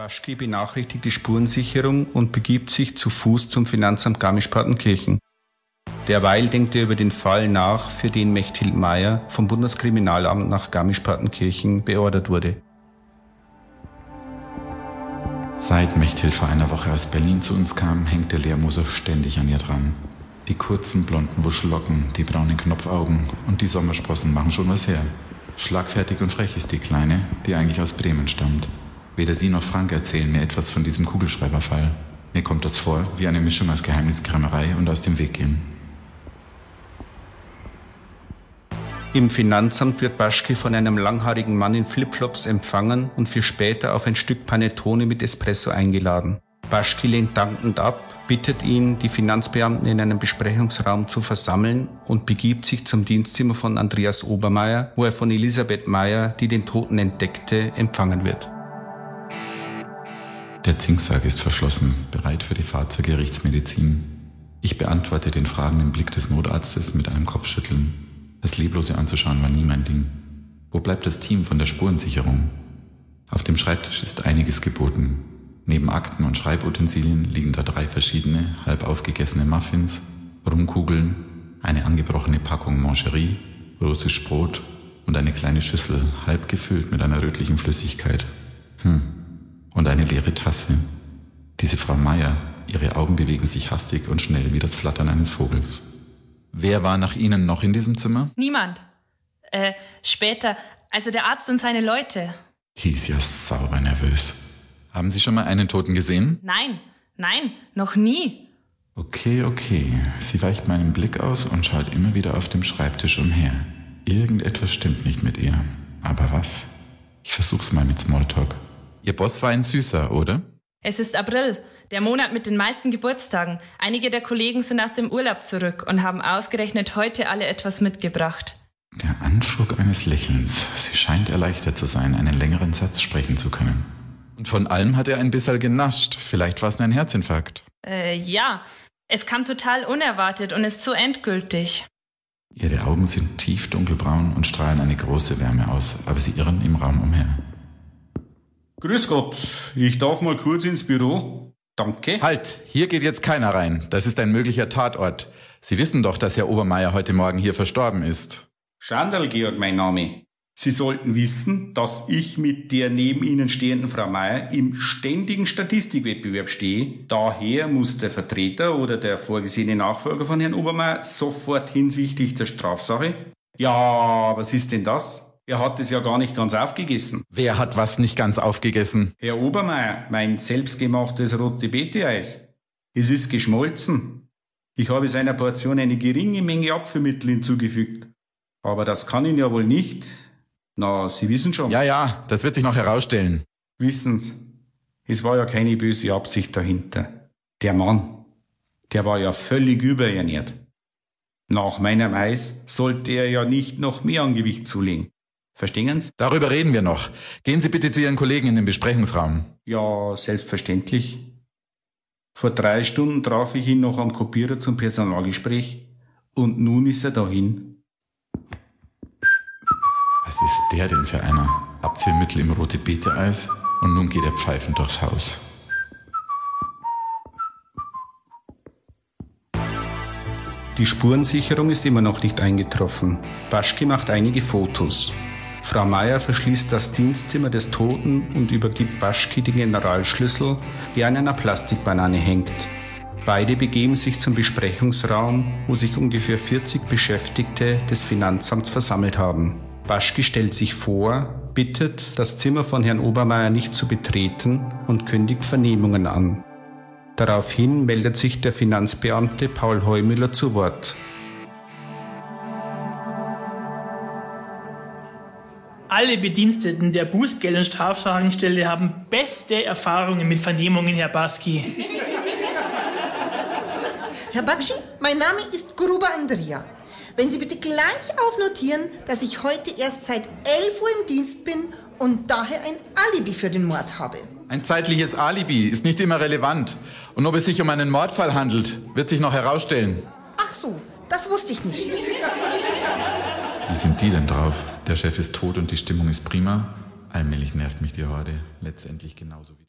Baschki benachrichtigt die Spurensicherung und begibt sich zu Fuß zum Finanzamt Garmisch-Partenkirchen. Derweil denkt er über den Fall nach, für den Mechthild Meyer vom Bundeskriminalamt nach Garmisch-Partenkirchen beordert wurde. Seit Mechthild vor einer Woche aus Berlin zu uns kam, hängt der Lehrmoser ständig an ihr dran. Die kurzen blonden Wuschellocken, die braunen Knopfaugen und die Sommersprossen machen schon was her. Schlagfertig und frech ist die Kleine, die eigentlich aus Bremen stammt. Weder sie noch Frank erzählen mir etwas von diesem Kugelschreiberfall. Mir kommt das vor wie eine Mischung aus Geheimniskrämerei und aus dem Weg gehen. Im Finanzamt wird Baschke von einem langhaarigen Mann in Flipflops empfangen und für später auf ein Stück Panettone mit Espresso eingeladen. Baschke lehnt dankend ab, bittet ihn, die Finanzbeamten in einem Besprechungsraum zu versammeln und begibt sich zum Dienstzimmer von Andreas Obermeier, wo er von Elisabeth Meyer, die den Toten entdeckte, empfangen wird. Der Zinksack ist verschlossen, bereit für die Fahrt zur Gerichtsmedizin. Ich beantworte den fragenden Blick des Notarztes mit einem Kopfschütteln. Das Leblose anzuschauen war nie mein Ding. Wo bleibt das Team von der Spurensicherung? Auf dem Schreibtisch ist einiges geboten. Neben Akten und Schreibutensilien liegen da drei verschiedene, halb aufgegessene Muffins, Rumkugeln, eine angebrochene Packung Mancherie, russisch Brot und eine kleine Schüssel, halb gefüllt mit einer rötlichen Flüssigkeit. Hm. Und eine leere Tasse. Diese Frau Meier, ihre Augen bewegen sich hastig und schnell wie das Flattern eines Vogels. Wer war nach Ihnen noch in diesem Zimmer? Niemand. Äh, später, also der Arzt und seine Leute. Die ist ja sauber nervös. Haben Sie schon mal einen Toten gesehen? Nein, nein, noch nie. Okay, okay. Sie weicht meinen Blick aus und schaut immer wieder auf dem Schreibtisch umher. Irgendetwas stimmt nicht mit ihr. Aber was? Ich versuch's mal mit Smalltalk. Ihr Boss war ein Süßer, oder? Es ist April, der Monat mit den meisten Geburtstagen. Einige der Kollegen sind aus dem Urlaub zurück und haben ausgerechnet heute alle etwas mitgebracht. Der Anflug eines Lächelns. Sie scheint erleichtert zu sein, einen längeren Satz sprechen zu können. Und von allem hat er ein bisschen genascht. Vielleicht war es ein Herzinfarkt. Äh, ja. Es kam total unerwartet und ist so endgültig. Ihre Augen sind tief dunkelbraun und strahlen eine große Wärme aus, aber sie irren im Raum umher. Grüß Gott, ich darf mal kurz ins Büro. Danke. Halt, hier geht jetzt keiner rein. Das ist ein möglicher Tatort. Sie wissen doch, dass Herr Obermeier heute Morgen hier verstorben ist. Schandl Georg, mein Name. Sie sollten wissen, dass ich mit der neben Ihnen stehenden Frau Meier im ständigen Statistikwettbewerb stehe. Daher muss der Vertreter oder der vorgesehene Nachfolger von Herrn Obermeier sofort hinsichtlich der Strafsache. Ja, was ist denn das? Er hat es ja gar nicht ganz aufgegessen. Wer hat was nicht ganz aufgegessen? Herr Obermeier, mein selbstgemachtes rote Beete-Eis. Es ist geschmolzen. Ich habe seiner Portion eine geringe Menge Apfelmittel hinzugefügt. Aber das kann ihn ja wohl nicht. Na, Sie wissen schon. Ja, ja, das wird sich noch herausstellen. Wissen's, es war ja keine böse Absicht dahinter. Der Mann, der war ja völlig überernährt. Nach meinem Eis sollte er ja nicht noch mehr an Gewicht zulegen. Verstehen Sie? Darüber reden wir noch. Gehen Sie bitte zu Ihren Kollegen in den Besprechungsraum. Ja, selbstverständlich. Vor drei Stunden traf ich ihn noch am Kopierer zum Personalgespräch und nun ist er dahin. Was ist der denn für einer? Apfelmittel im rote Beete-Eis und nun geht er pfeifend durchs Haus. Die Spurensicherung ist immer noch nicht eingetroffen. Baschke macht einige Fotos. Frau Meier verschließt das Dienstzimmer des Toten und übergibt Baschki den Generalschlüssel, der an einer Plastikbanane hängt. Beide begeben sich zum Besprechungsraum, wo sich ungefähr 40 Beschäftigte des Finanzamts versammelt haben. Baschki stellt sich vor, bittet, das Zimmer von Herrn Obermeier nicht zu betreten und kündigt Vernehmungen an. Daraufhin meldet sich der Finanzbeamte Paul Heumüller zu Wort. Alle Bediensteten der Bußgeld- und Strafsagenstelle haben beste Erfahrungen mit Vernehmungen, Herr Baski. Herr Bakshi, mein Name ist Gruber Andrea. Wenn Sie bitte gleich aufnotieren, dass ich heute erst seit 11 Uhr im Dienst bin und daher ein Alibi für den Mord habe. Ein zeitliches Alibi ist nicht immer relevant. Und ob es sich um einen Mordfall handelt, wird sich noch herausstellen. Ach so, das wusste ich nicht. Wie sind die denn drauf? Der Chef ist tot und die Stimmung ist prima. Allmählich nervt mich die Horde. Letztendlich genauso wie